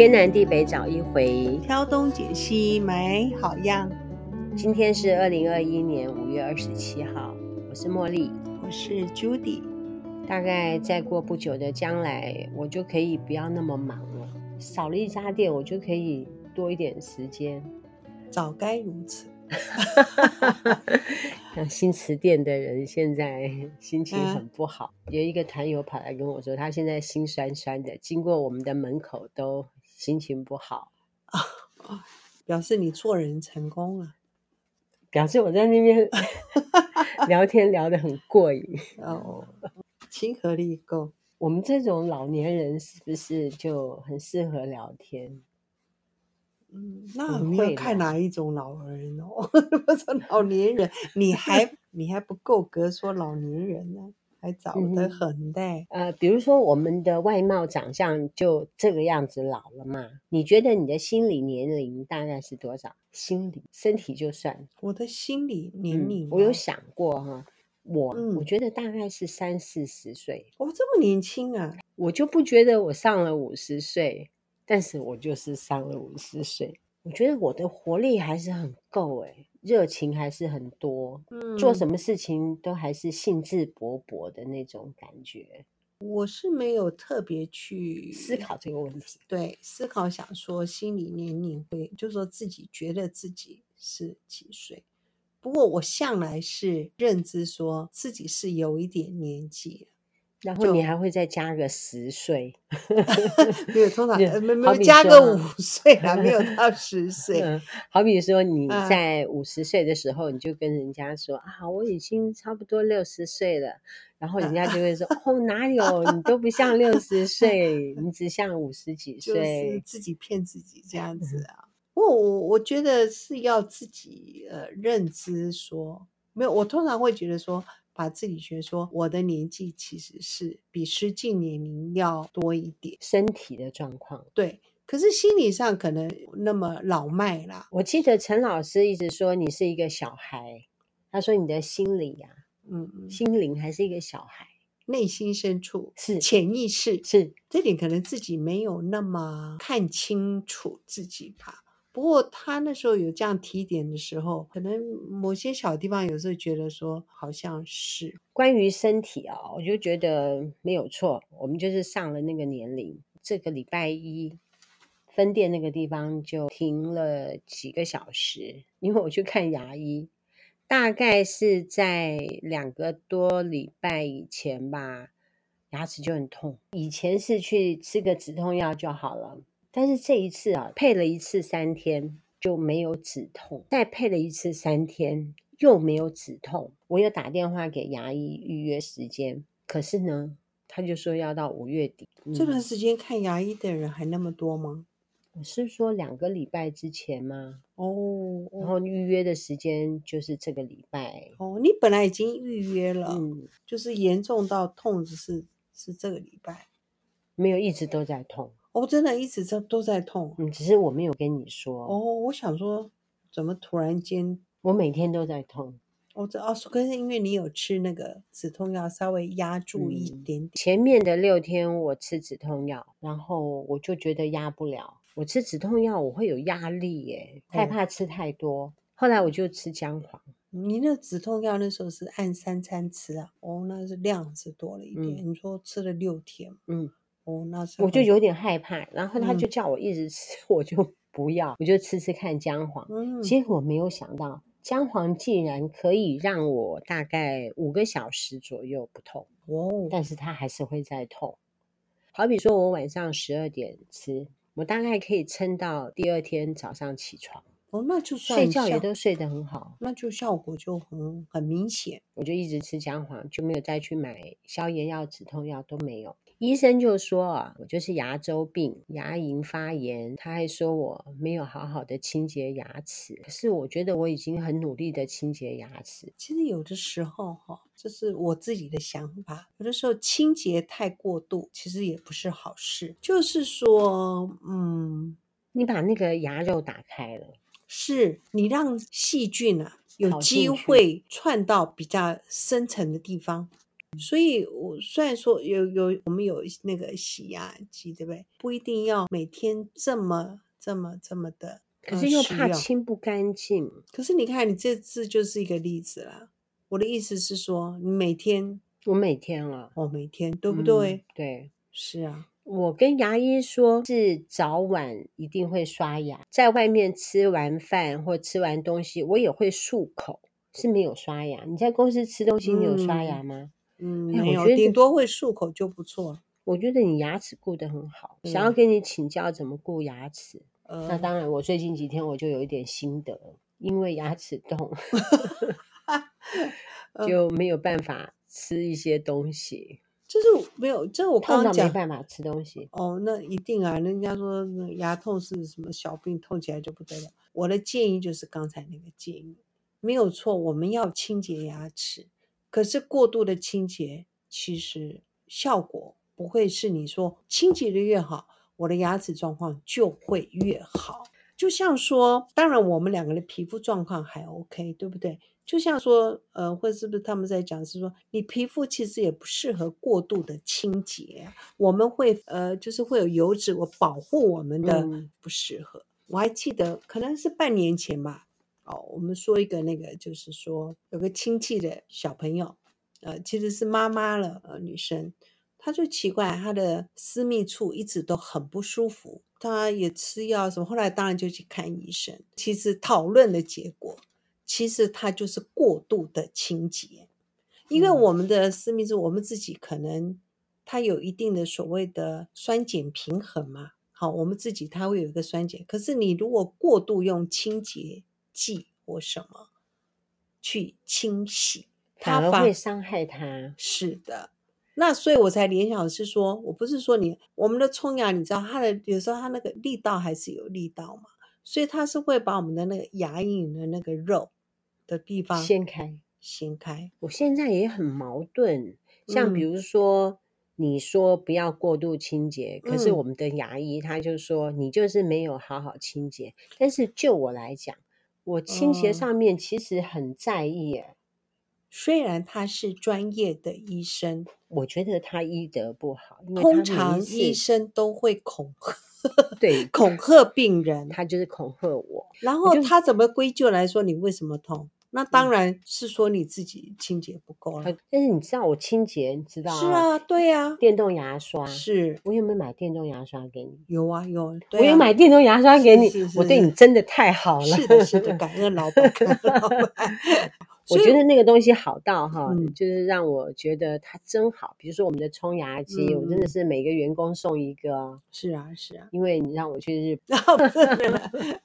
天南地北找一回，挑东拣西买好样。今天是二零二一年五月二十七号，我是茉莉，我是 Judy。大概再过不久的将来，我就可以不要那么忙了，少了一家店，我就可以多一点时间。早该如此。像新词店的人现在心情很不好，嗯、有一个团友跑来跟我说，他现在心酸酸的，经过我们的门口都心情不好，哦、表示你做人成功了，表示我在那边 聊天聊得很过瘾哦，亲和力够。我们这种老年人是不是就很适合聊天？嗯，那你要看哪一种老人哦？我说老年人，你还你还不够格说老年人呢，还早得很的。呃，比如说我们的外貌长相就这个样子老了嘛？你觉得你的心理年龄大概是多少？心理身体就算我的心理年龄，嗯，我有想过哈，我、嗯、我觉得大概是三四十岁。哦，这么年轻啊！我就不觉得我上了五十岁。但是我就是上了五十岁，我觉得我的活力还是很够诶，热情还是很多，嗯，做什么事情都还是兴致勃勃的那种感觉。我是没有特别去思考这个问题，对，思考想说心理年龄会，就是说自己觉得自己是几岁。不过我向来是认知说自己是有一点年纪。然后你还会再加个十岁，没有通常没没有加个五 岁啊，没有到十 岁。嗯，好比说你在五十岁的时候，你就跟人家说啊，我已经差不多六十岁了，然后人家就会说哦，哪有，你都不像六十岁，你只像五十几岁，就是自己骗自己这样子啊。不过我我觉得是要自己呃认知说，没有，我通常会觉得说。把自己觉得说，我的年纪其实是比实际年龄要多一点，身体的状况对，可是心理上可能那么老迈啦。我记得陈老师一直说你是一个小孩，他说你的心理呀、啊，嗯，心灵还是一个小孩，内心深处是潜意识是这点，可能自己没有那么看清楚自己吧。不过他那时候有这样提点的时候，可能某些小地方有时候觉得说好像是关于身体啊、哦，我就觉得没有错。我们就是上了那个年龄，这个礼拜一分店那个地方就停了几个小时，因为我去看牙医，大概是在两个多礼拜以前吧，牙齿就很痛。以前是去吃个止痛药就好了。但是这一次啊，配了一次三天就没有止痛，再配了一次三天又没有止痛。我有打电话给牙医预约时间，可是呢，他就说要到五月底。嗯、这段时间看牙医的人还那么多吗？我是说两个礼拜之前吗？哦，然后预约的时间就是这个礼拜。哦，你本来已经预约了，嗯，就是严重到痛，只是是这个礼拜，没有一直都在痛。我、哦、真的一直在都在痛，嗯，只是我没有跟你说。哦，我想说，怎么突然间，我每天都在痛。我这哦，可是因为你有吃那个止痛药，稍微压住一点点。嗯、前面的六天我吃止痛药，然后我就觉得压不了。我吃止痛药我会有压力耶，害怕吃太多。哦、后来我就吃姜黄。你那止痛药那时候是按三餐吃啊？哦，那是量是多了一点。嗯、你说吃了六天，嗯。哦，那是我就有点害怕，然后他就叫我一直吃，嗯、我就 不要，我就吃吃看姜黄。嗯，结果没有想到，姜黄竟然可以让我大概五个小时左右不痛。哦，但是它还是会再痛。好比说我晚上十二点吃，我大概可以撑到第二天早上起床。哦，那就算睡觉也都睡得很好，那就效果就很很明显。我就一直吃姜黄，就没有再去买消炎药、止痛药都没有。医生就说啊，我就是牙周病、牙龈发炎。他还说我没有好好的清洁牙齿。可是我觉得我已经很努力的清洁牙齿。其实有的时候哈，这是我自己的想法。有的时候清洁太过度，其实也不是好事。就是说，嗯，你把那个牙肉打开了，是你让细菌啊有机会窜到比较深层的地方。所以我虽然说有有我们有那个洗牙机，对不对？不一定要每天这么这么这么的，可是又怕清不干净。可是你看，你这次就是一个例子啦。我的意思是说，你每天，我每天了，哦，每天，对不对？嗯，对，是啊。我跟牙医说，是早晚一定会刷牙，在外面吃完饭或吃完东西，我也会漱口，是没有刷牙。你在公司吃东西，你有刷牙吗？嗯，哎、没有，顶多会漱口就不错。我觉得你牙齿顾得很好，嗯、想要跟你请教怎么顾牙齿。嗯、那当然，我最近几天我就有一点心得，因为牙齿痛，就没有办法吃一些东西。就是没有，这我刚刚讲没办法吃东西哦，那一定啊，人家说牙痛是什么小病，痛起来就不得了。我的建议就是刚才那个建议，没有错，我们要清洁牙齿，可是过度的清洁其实效果不会是你说清洁的越好，我的牙齿状况就会越好。就像说，当然我们两个的皮肤状况还 OK，对不对？就像说，呃，或者是不是他们在讲是说，你皮肤其实也不适合过度的清洁，我们会呃，就是会有油脂，我保护我们的不适合。嗯、我还记得可能是半年前吧，哦，我们说一个那个，就是说有个亲戚的小朋友，呃，其实是妈妈了，呃，女生，她就奇怪，她的私密处一直都很不舒服，她也吃药什么，后来当然就去看医生。其实讨论的结果。其实它就是过度的清洁，因为我们的私密处，我们自己可能它有一定的所谓的酸碱平衡嘛。好，我们自己它会有一个酸碱，可是你如果过度用清洁剂或什么去清洗，它反而会伤害它。是的，那所以我才联想的是说，我不是说你我们的冲牙，你知道它的有时候它那个力道还是有力道嘛，所以它是会把我们的那个牙龈的那个肉。的地方掀开，掀开。我现在也很矛盾，像比如说，你说不要过度清洁，嗯、可是我们的牙医他就说你就是没有好好清洁。但是就我来讲，我倾斜上面其实很在意耶。虽然他是专业的医生，我觉得他医德不好。通常医生都会恐吓，对，恐吓病人，他就是恐吓我。然后他怎么归咎来说你为什么痛？那当然是说你自己清洁不够了，但是你知道我清洁，你知道是啊，对呀，电动牙刷是，我有没有买电动牙刷给你？有啊有，我有买电动牙刷给你，我对你真的太好了，是的，是的，感恩老板。我觉得那个东西好到哈，就是让我觉得它真好。比如说我们的冲牙机，我真的是每个员工送一个，是啊是啊，因为你让我去日本。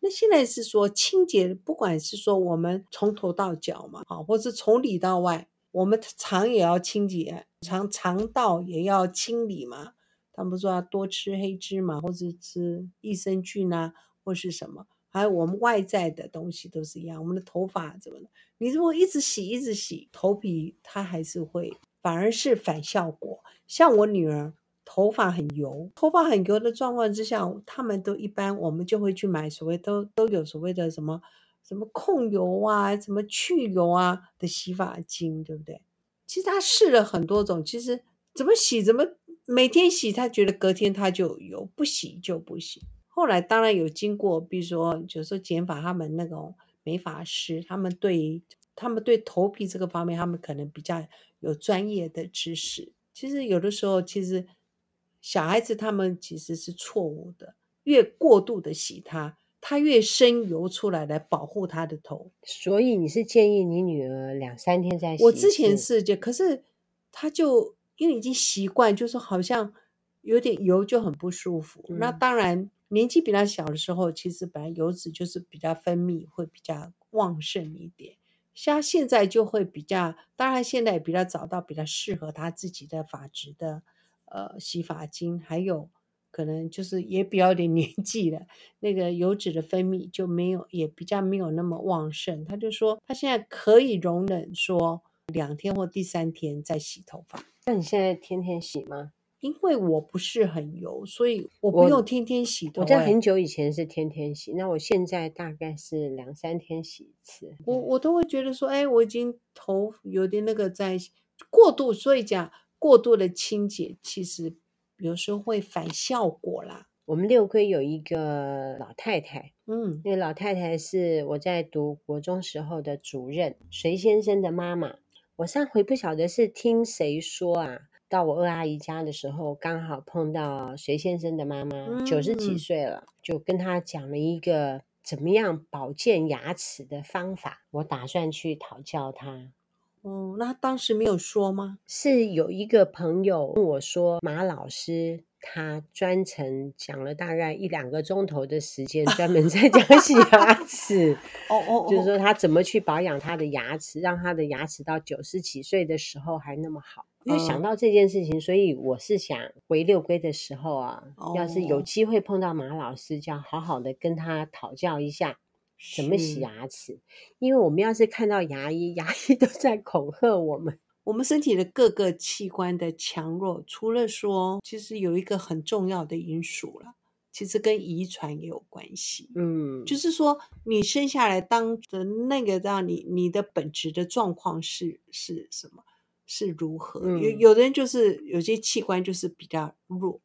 那现在是说清洁，不管是说我们从头到脚嘛，好，或是从里到外，我们肠也要清洁，肠肠道也要清理嘛。他们说要多吃黑芝麻，或者吃益生菌啊，或是什么，还有我们外在的东西都是一样。我们的头发怎么的？你如果一直洗一直洗，头皮它还是会，反而是反效果。像我女儿。头发很油，头发很油的状况之下，他们都一般，我们就会去买所谓都都有所谓的什么什么控油啊，什么去油啊的洗发精，对不对？其实他试了很多种，其实怎么洗怎么每天洗，他觉得隔天他就有，不洗就不行。后来当然有经过，比如说就是说剪发，他们那种美发师，他们对他们对头皮这个方面，他们可能比较有专业的知识。其实有的时候，其实。小孩子他们其实是错误的，越过度的洗他，他越生油出来来保护他的头。所以你是建议你女儿两三天再洗？我之前是就，可是他就因为已经习惯，就是好像有点油就很不舒服。嗯、那当然年纪比较小的时候，其实本来油脂就是比较分泌会比较旺盛一点，像现在就会比较，当然现在也比较找到比较适合他自己的发质的。呃，洗发精还有可能就是也比较有点年纪了，那个油脂的分泌就没有，也比较没有那么旺盛。他就说他现在可以容忍说两天或第三天再洗头发。那你现在天天洗吗？因为我不是很油，所以我不用天天洗头。我在很久以前是天天洗，那我现在大概是两三天洗一次。我我都会觉得说，哎，我已经头有点那个在过度，所以讲过度的清洁，其实有时候会反效果啦。我们六龟有一个老太太，嗯，那个老太太是我在读国中时候的主任，隋先生的妈妈。我上回不晓得是听谁说啊，到我二阿姨家的时候，刚好碰到隋先生的妈妈，九十几岁了，就跟她讲了一个怎么样保健牙齿的方法。我打算去讨教她。哦，那当时没有说吗？是有一个朋友跟我说，马老师。他专程讲了大概一两个钟头的时间，专门在讲洗牙 齿。哦哦，就是说他怎么去保养他的牙齿，让他的牙齿到九十几岁的时候还那么好。因为想到这件事情，所以我是想回六龟的时候啊，哦、要是有机会碰到马老师，就要好好的跟他讨教一下怎么洗牙齿。因为我们要是看到牙医，牙医都在恐吓我们。我们身体的各个器官的强弱，除了说，其实有一个很重要的因素了，其实跟遗传也有关系。嗯，就是说，你生下来当的那个让你你的本质的状况是是什么，是如何？嗯、有有的人就是有些器官就是比较弱，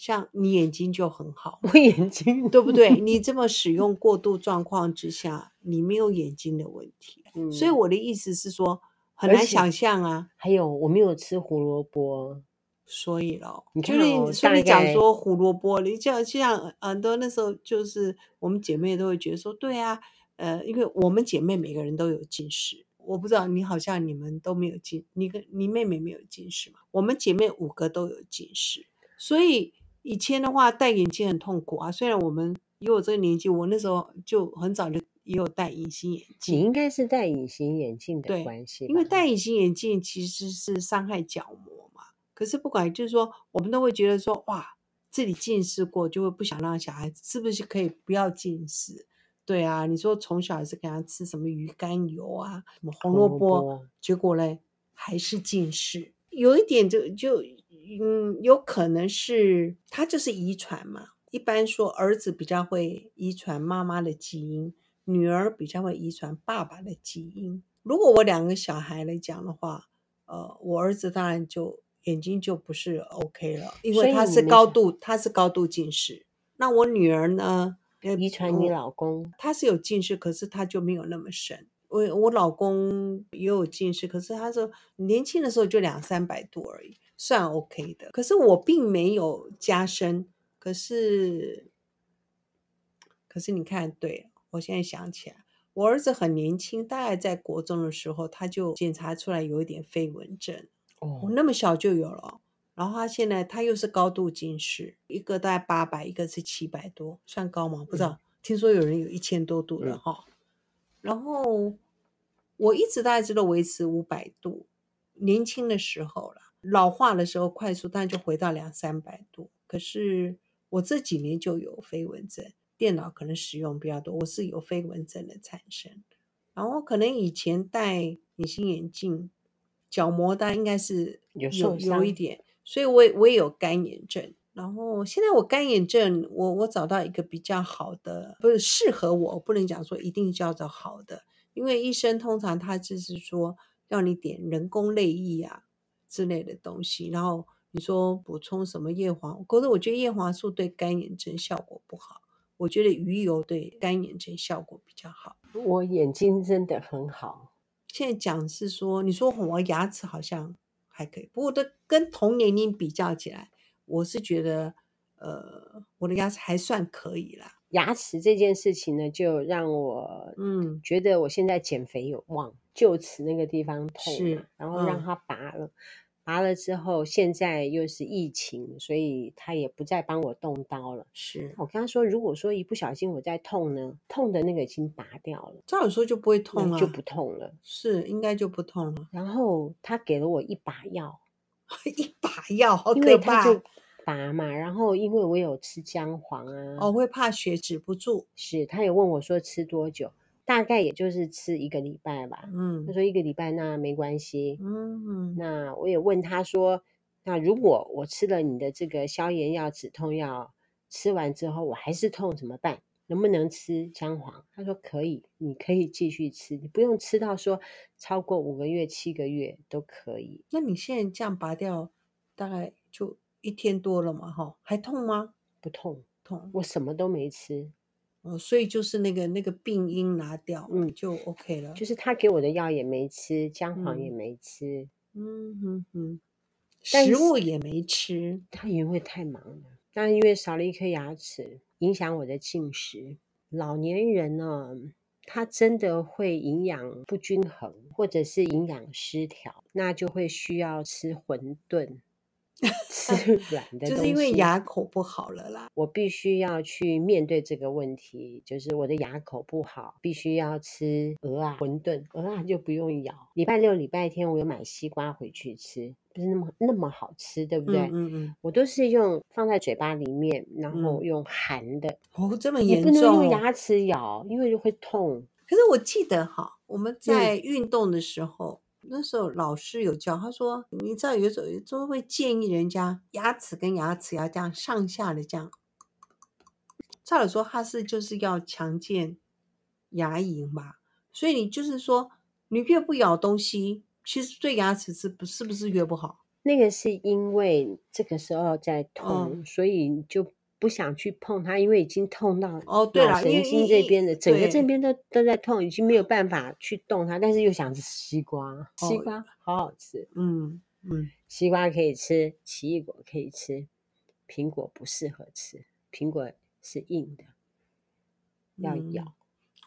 像你眼睛就很好，我眼睛对不对？你 这么使用过度状况之下，你没有眼睛的问题。嗯、所以我的意思是说。很难想象啊！还有我没有吃胡萝卜，所以咯，你就是你说你讲说胡萝卜，你像像很多那时候就是我们姐妹都会觉得说，对啊，呃，因为我们姐妹每个人都有近视，我不知道你好像你们都没有近，你跟你妹妹没有近视嘛？我们姐妹五个都有近视，所以以前的话戴眼镜很痛苦啊。虽然我们以我这个年纪，我那时候就很早就。也有戴隐形眼镜，你应该是戴隐形眼镜的关系，因为戴隐形眼镜其实是伤害角膜嘛。可是不管，就是说，我们都会觉得说，哇，这里近视过，就会不想让小孩子是不是可以不要近视？对啊，你说从小还是给他吃什么鱼肝油啊，什么红萝卜，结果嘞还是近视。有一点就就嗯，有可能是他就是遗传嘛。一般说儿子比较会遗传妈妈的基因。女儿比较会遗传爸爸的基因。如果我两个小孩来讲的话，呃，我儿子当然就眼睛就不是 OK 了，因为他是高度，他是高度近视。那我女儿呢？遗传你老公，他是有近视，可是他就没有那么深。我我老公也有近视，可是他说年轻的时候就两三百度而已，算 OK 的。可是我并没有加深。可是，可是你看，对。我现在想起来，我儿子很年轻，大概在国中的时候，他就检查出来有一点飞蚊症。哦，我那么小就有了。然后他现在他又是高度近视，一个大概八百，一个是七百多，算高吗？不知道。嗯、听说有人有一千多度的哈。嗯、然后我一直大概知道维持五百度，年轻的时候了，老化的时候快速，但就回到两三百度。可是我这几年就有飞蚊症。电脑可能使用比较多，我是有飞蚊症的产生，然后可能以前戴隐形眼镜，角膜它应该是有有，有一点，所以我也我也有干眼症，然后现在我干眼症，我我找到一个比较好的，不是适合我，不能讲说一定叫做好的，因为医生通常他就是说让你点人工泪液啊之类的东西，然后你说补充什么叶黄，可是我觉得叶黄素对干眼症效果不好。我觉得鱼油对干眼症效果比较好。我眼睛真的很好。现在讲是说，你说我牙齿好像还可以，不过都跟同年龄比较起来，我是觉得，呃，我的牙齿还算可以啦。牙齿这件事情呢，就让我嗯觉得我现在减肥有望，就此那个地方痛，是然后让它拔了。嗯拔了之后，现在又是疫情，所以他也不再帮我动刀了。是我跟他说，如果说一不小心我在痛呢，痛的那个已经拔掉了，照理说就不会痛了，就不痛了。是应该就不痛了。然后他给了我一把药，一把药好可他就拔嘛。然后因为我有吃姜黄啊，哦，会怕血止不住。是他也问我说吃多久。大概也就是吃一个礼拜吧。嗯，他说一个礼拜那没关系。嗯嗯，那我也问他说，那如果我吃了你的这个消炎药、止痛药，吃完之后我还是痛怎么办？能不能吃姜黄？他说可以，你可以继续吃，你不用吃到说超过五个月、七个月都可以。那你现在这样拔掉，大概就一天多了嘛？哈，还痛吗？不痛，痛，我什么都没吃。哦，所以就是那个那个病因拿掉，嗯，就 OK 了。就是他给我的药也没吃，姜黄也没吃，嗯哼哼，食物也没吃。他因为太忙了，但因为少了一颗牙齿，影响我的进食。老年人呢，他真的会营养不均衡，或者是营养失调，那就会需要吃馄饨。吃 软的东西，就是因为牙口不好了啦。我必须要去面对这个问题，就是我的牙口不好，必须要吃鹅啊馄饨，鹅啊就不用咬。礼拜六、礼拜天我有买西瓜回去吃，不是那么那么好吃，对不对？嗯嗯，嗯。我都是用放在嘴巴里面，然后用含的。嗯、哦，这么严重？你不能用牙齿咬，因为就会痛。可是我记得哈，我们在运动的时候。嗯那时候老师有教，他说，你知道有时候都会建议人家牙齿跟牙齿要这样上下的这样。照理说他是就是要强健牙龈吧，所以你就是说你越不咬东西，其实对牙齿是不是不是越不好？那个是因为这个时候在痛，嗯、所以就。不想去碰它，因为已经痛到哦，对了神经这边的，整个这边都都在痛，已经没有办法去动它。但是又想吃西瓜，西瓜好好吃，嗯嗯，西瓜可以吃，奇异果可以吃，苹果不适合吃，苹果是硬的，要咬。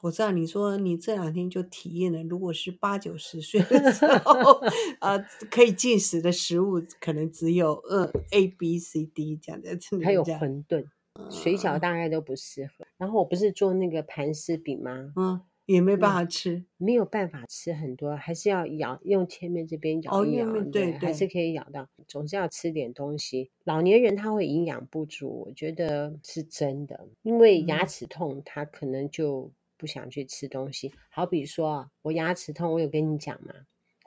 嗯我知道你说你这两天就体验了，如果是八九十岁的时候，呃，可以进食的食物可能只有呃 A B C D 这样的，还有馄饨、水饺大概都不适合。然后我不是做那个盘丝饼吗？嗯，也没办法吃，没有办法吃很多，还是要咬，用前面这边咬一咬，哦、对，对，还是可以咬到。总是要吃点东西。老年人他会营养不足，我觉得是真的，因为牙齿痛，他可能就。不想去吃东西，好比说我牙齿痛，我有跟你讲吗？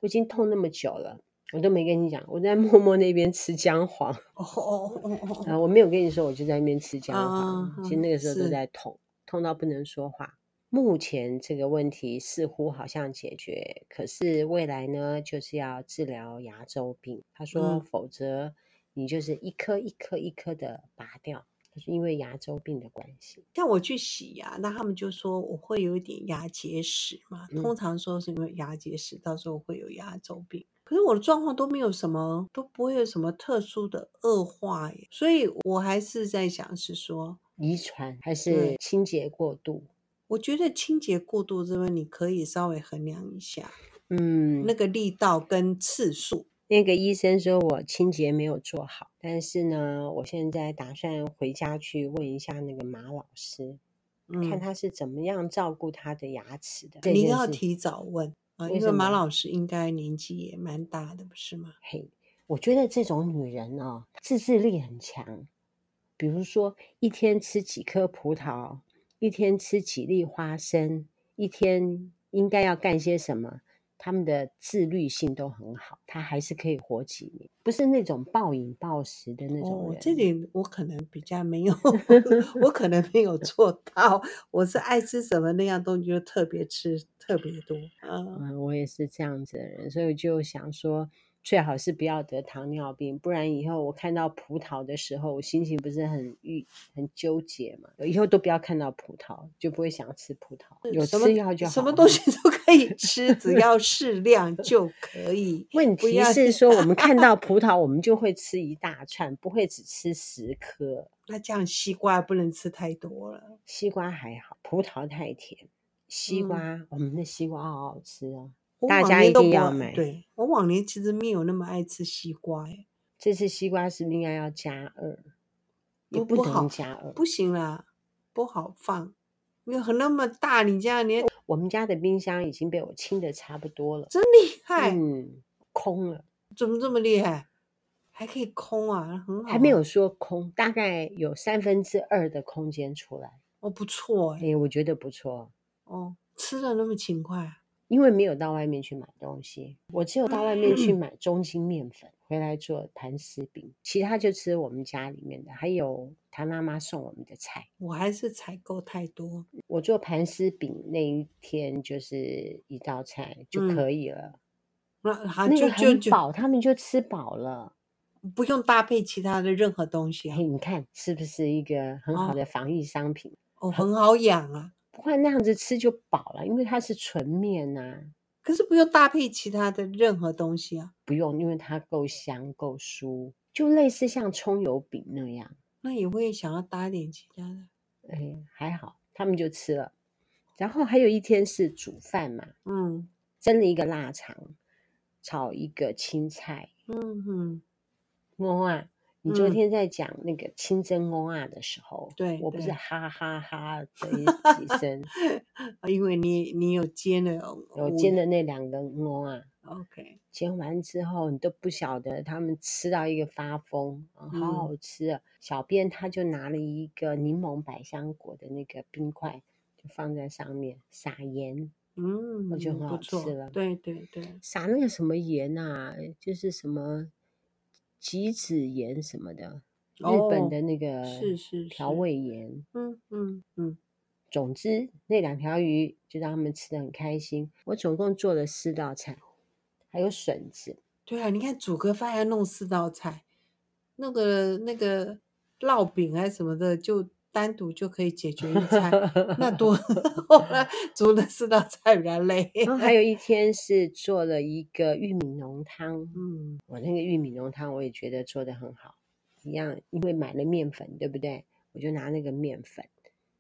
我已经痛那么久了，我都没跟你讲，我在默默那边吃姜黄。哦哦哦哦哦，我没有跟你说，我就在那边吃姜黄。其实那个时候都在痛，痛到不能说话。目前这个问题似乎好像解决，可是未来呢，就是要治疗牙周病。他说，否则你就是一颗一颗一颗的拔掉。是因为牙周病的关系，像我去洗牙，那他们就说我会有一点牙结石嘛。嗯、通常说是因为牙结石，到时候会有牙周病。可是我的状况都没有什么，都不会有什么特殊的恶化耶。所以我还是在想，是说遗传还是清洁过度？我觉得清洁过度这边你可以稍微衡量一下，嗯，那个力道跟次数。那个医生说我清洁没有做好，但是呢，我现在打算回家去问一下那个马老师，嗯、看他是怎么样照顾他的牙齿的。你要提早问啊，因为马老师应该年纪也蛮大的，不是吗？嘿，我觉得这种女人哦，自制力很强。比如说，一天吃几颗葡萄，一天吃几粒花生，一天应该要干些什么？他们的自律性都很好，他还是可以活几年，不是那种暴饮暴食的那种人。哦，这点我可能比较没有，我可能没有 做到。我是爱吃什么那样东西就特别吃特别多。嗯，嗯，我也是这样子的人，所以就想说。最好是不要得糖尿病，不然以后我看到葡萄的时候，我心情不是很郁、很纠结嘛。以后都不要看到葡萄，就不会想吃葡萄。有吃药就好，什么东西都可以吃，只 要适量就可以。问题是说，我们看到 葡萄，我们就会吃一大串，不会只吃十颗。那这样西瓜不能吃太多了。西瓜还好，葡萄太甜。西瓜，嗯、我们的西瓜好好吃哦。大家一定要买。对，我往年其实没有那么爱吃西瓜，哎，这次西瓜是不是应该要加二？也不能加二，不行啦，不好放，因为很那么大，你这样连我们家的冰箱已经被我清的差不多了，真厉害，嗯，空了，怎么这么厉害？还可以空啊，很好，还没有说空，大概有三分之二的空间出来，哦，不错，哎，我觉得不错，哦，吃的那么勤快。因为没有到外面去买东西，我只有到外面去买中筋面粉，回来做盘丝饼，其他就吃我们家里面的，还有他妈妈送我们的菜。我还是采购太多。我做盘丝饼那一天就是一道菜就可以了，那、嗯、还那就就很饱，他们就吃饱了，不用搭配其他的任何东西、啊。你看是不是一个很好的防疫商品？哦，很好养啊，不然那样子吃就饱了，因为它是纯面呐、啊。可是不用搭配其他的任何东西啊，不用，因为它够香够酥，就类似像葱油饼那样。那也会想要搭点其他的，哎，还好，他们就吃了。然后还有一天是煮饭嘛，嗯，蒸了一个腊肠，炒一个青菜，嗯哼，我啊。你昨天在讲那个清蒸蚵仔的时候，对、嗯，我不是哈哈哈 的几声，因为你你有煎了，有煎的那两个蚵仔，OK，煎完之后你都不晓得他们吃到一个发疯，好好吃啊！嗯、小编他就拿了一个柠檬百香果的那个冰块，就放在上面撒盐，嗯，我就很好吃了，对对对，撒那个什么盐啊，就是什么。吉子盐什么的，日本的那个是是调味盐，嗯嗯嗯。总之，那两条鱼就让他们吃的很开心。我总共做了四道菜，还有笋子。对啊，你看煮个饭要弄四道菜，那个那个烙饼还是什么的，就单独就可以解决一餐。那多 后来煮了四道菜比较累。然后还有一天是做了一个玉米浓汤，嗯，我那个玉米浓汤我也觉得做得很好，一样，因为买了面粉，对不对？我就拿那个面粉。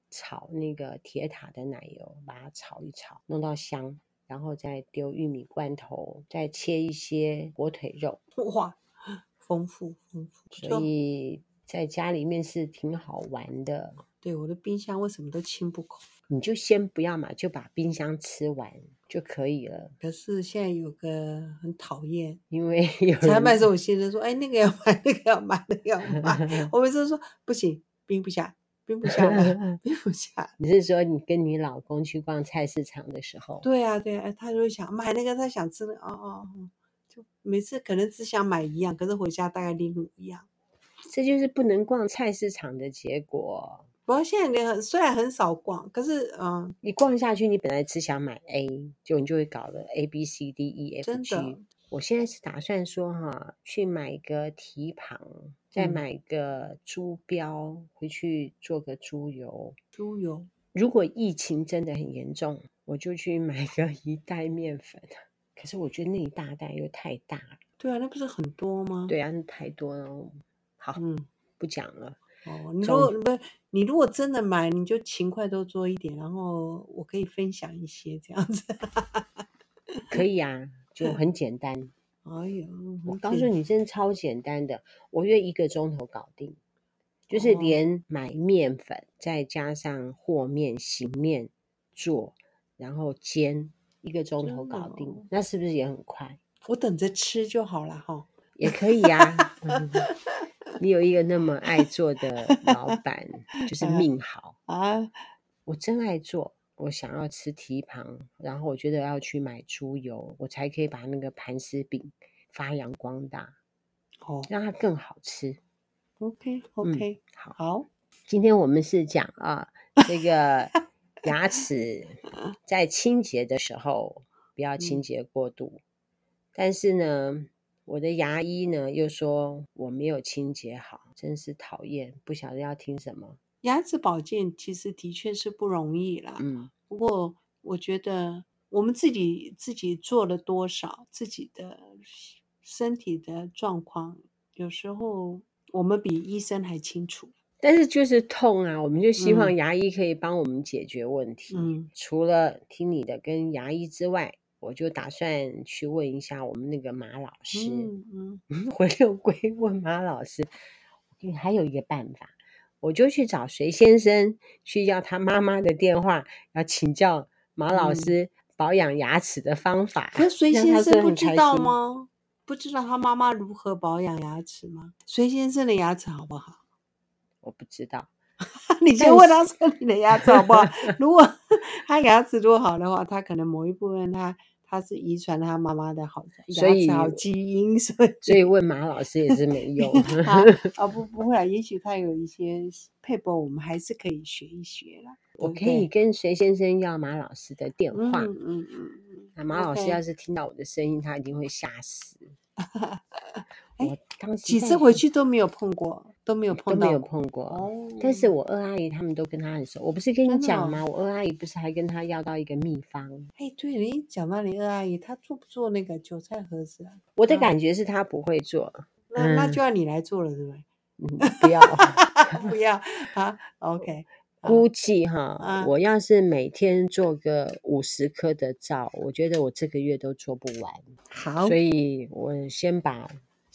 炒那个铁塔的奶油，把它炒一炒，弄到香，然后再丢玉米罐头，再切一些火腿肉，哇，丰富丰富。所以在家里面是挺好玩的。对，我的冰箱为什么都清不空？你就先不要嘛，就把冰箱吃完就可以了。可是现在有个很讨厌，因为有才卖时候我先生说，哎，那个要买，那个要买，那个要买。我每次都说不行，冰不下。冰不下，冰不下。你是说你跟你老公去逛菜市场的时候？对啊，对啊，他就会想买那个，他想吃的，哦哦，就每次可能只想买一样，可是回家大概拎不一样。这就是不能逛菜市场的结果。不过现在你很虽然很少逛，可是嗯，你逛下去，你本来只想买 A，就你就会搞了 A B C D E F G。真的。我现在是打算说哈，去买个蹄膀，再买个猪标，回去做个猪油。猪油。如果疫情真的很严重，我就去买个 一袋面粉。可是我觉得那一大袋又太大了。对啊，那不是很多吗？对啊，那太多了。好，嗯，不讲了。哦，你如果不是你如果真的买，你就勤快多做一点，然后我可以分享一些这样子。可以啊。就很简单，哎呦，我告诉你，真的超简单的，我约一个钟头搞定，就是连买面粉，再加上和面、醒面做，然后煎，一个钟头搞定，哦，那是不是也很快？我等着吃就好了哈，也可以呀，啊。你有一个那么爱做的老 板，就是命好啊！我真爱做。我想要吃蹄膀，然后我觉得要去买猪油，我才可以把那个盘丝饼发扬光大，哦，让它更好吃。OK OK，嗯，好，好，今天我们是讲啊，这个 牙齿在清洁的时候不要清洁过度，嗯，但是呢，我的牙医呢又说我没有清洁好，真是讨厌，不晓得要听什么。牙齿保健其实的确是不容易啦，嗯，不过我觉得我们自己自己做了多少，自己的身体的状况，有时候我们比医生还清楚。但是就是痛啊，我们就希望牙医可以帮我们解决问题。嗯，除了听你的跟牙医之外，我就打算去问一下我们那个马老师。嗯嗯，回六归问马老师，因为还有一个办法。我就去找隋先生，去要他妈妈的电话，要请教马老师保养牙齿的方法。那、嗯、隋先生不知道吗？不知道他妈妈如何保养牙齿吗？隋先生的牙齿好不好？我不知道。你先问他说你的牙齿好不好？如果他牙齿多好的话，他可能某一部分他他是遗传他妈妈的好所以好基因，所以所以问马老师也是没 用。啊，哦、不不会啊，也许他有一些配博，我们还是可以学一学啦。我可以跟谁先生要马老师的电话。嗯嗯嗯。那马老师要是听到我的声音，他一定会吓死。我当时几次回去都没有碰过，都没有碰到，都没有碰过。哦，但是我二阿姨他们都跟他很熟。我不是跟你讲吗？我二阿姨不是还跟他要到一个秘方？哎，对，你讲到你二阿姨，她做不做那个韭菜盒子啊？我的感觉是她不会做。那那就要你来做了，对不对？嗯，不要，不要啊。OK。估计哈，嗯、我要是每天做个五十颗的皂，我觉得我这个月都做不完。好，所以我先把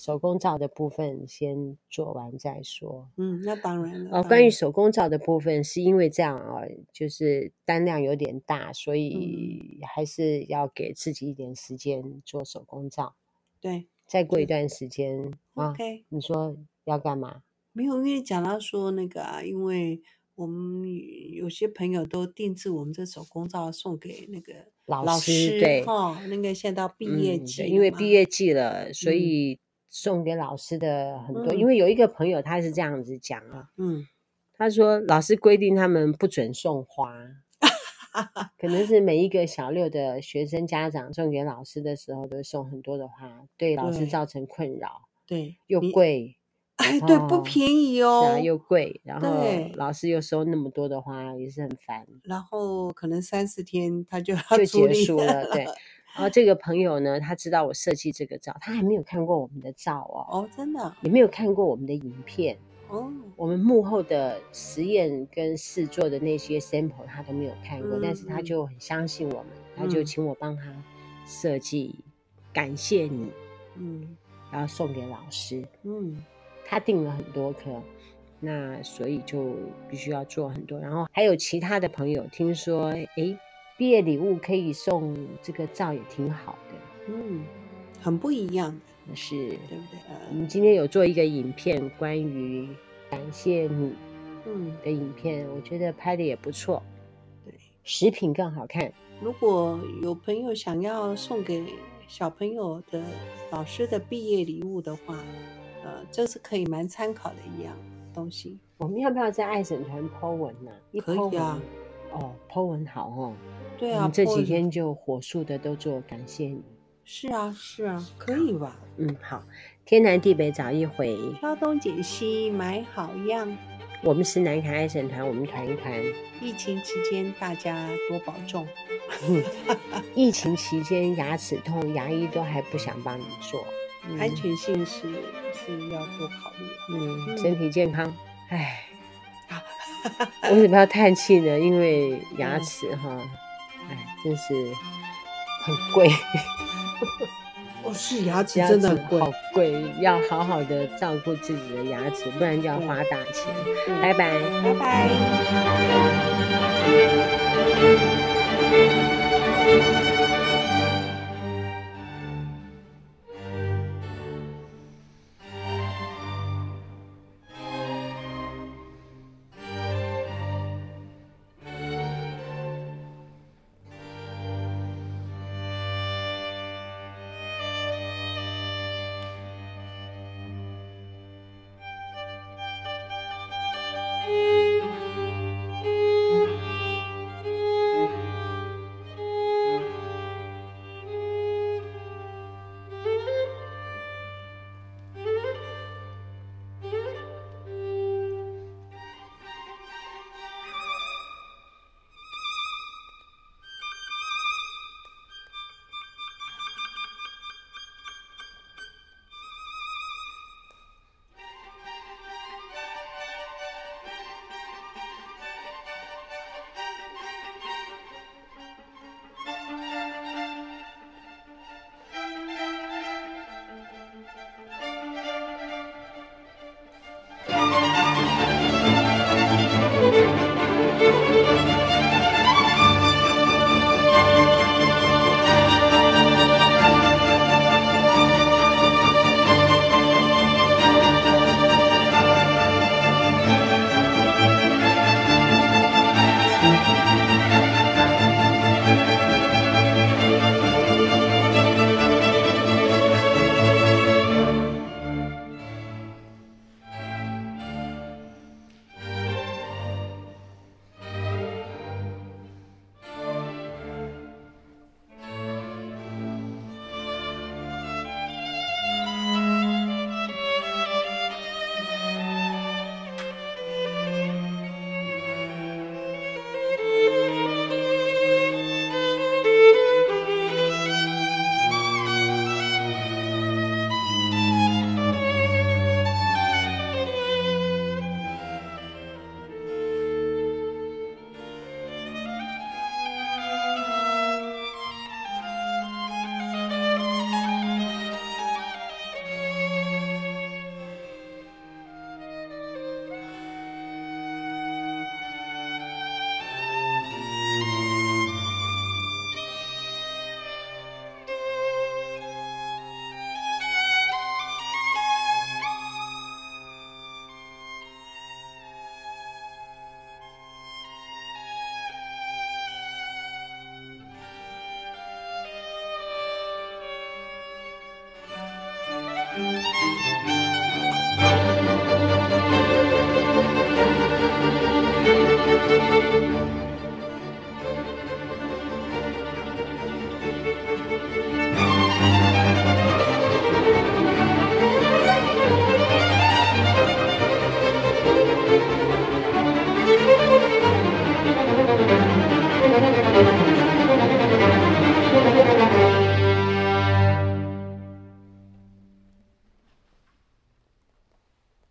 手工皂的部分先做完再说。嗯，那当然了。哦，关于手工皂的部分，是因为这样啊，就是单量有点大，所以还是要给自己一点时间做手工皂。对，再过一段时间、啊、OK，你说要干嘛？没有，因为讲到说那个啊，因为。我们有些朋友都定制我们这手工皂送给那个老师，老师对，哦，那个现在到毕业季，嗯，因为毕业季了，所以送给老师的很多。嗯、因为有一个朋友他是这样子讲啊，嗯，他说老师规定他们不准送花，可能是每一个小六的学生家长送给老师的时候都送很多的花，对老师造成困扰，对，又贵。哎，对，不便宜哦，是啊，又贵，然后老师又收那么多的花，也是很烦。然后可能三四天他就要就结束了，对。然后这个朋友呢，他知道我设计这个照，他还没有看过我们的照哦，哦，真的，也没有看过我们的影片哦。我们幕后的实验跟试做的那些 sample 他都没有看过，嗯、但是他就很相信我们，他就请我帮他设计，嗯、感谢你，嗯，然后送给老师，嗯。他订了很多颗，那所以就必须要做很多。然后还有其他的朋友听说，哎，毕业礼物可以送这个照也挺好的，嗯，很不一样，是，对不对？我们今天有做一个影片，关于感谢你，嗯的影片，我觉得拍的也不错，对，食品更好看。如果有朋友想要送给小朋友的老师的毕业礼物的话，呃，这是可以蛮参考的一样东西。我们要不要在爱审团 po 文呢？可以啊。哦，po 文好哦。对啊。这几天就火速的都做感谢你。是啊，是啊，可以吧？嗯，好。天南地北找一回，挑东拣西买好样。我们是南崁爱神团，我们团一团。疫情期间大家多保重。疫情期间牙齿痛，牙医都还不想帮你做。安全性是是要多考虑。嗯，身体健康。哎，为什么要叹气呢？因为牙齿哈，真是很贵。哦是牙齿真的好贵。要好好的照顾自己的牙齿不然就要花大钱。拜拜。拜拜。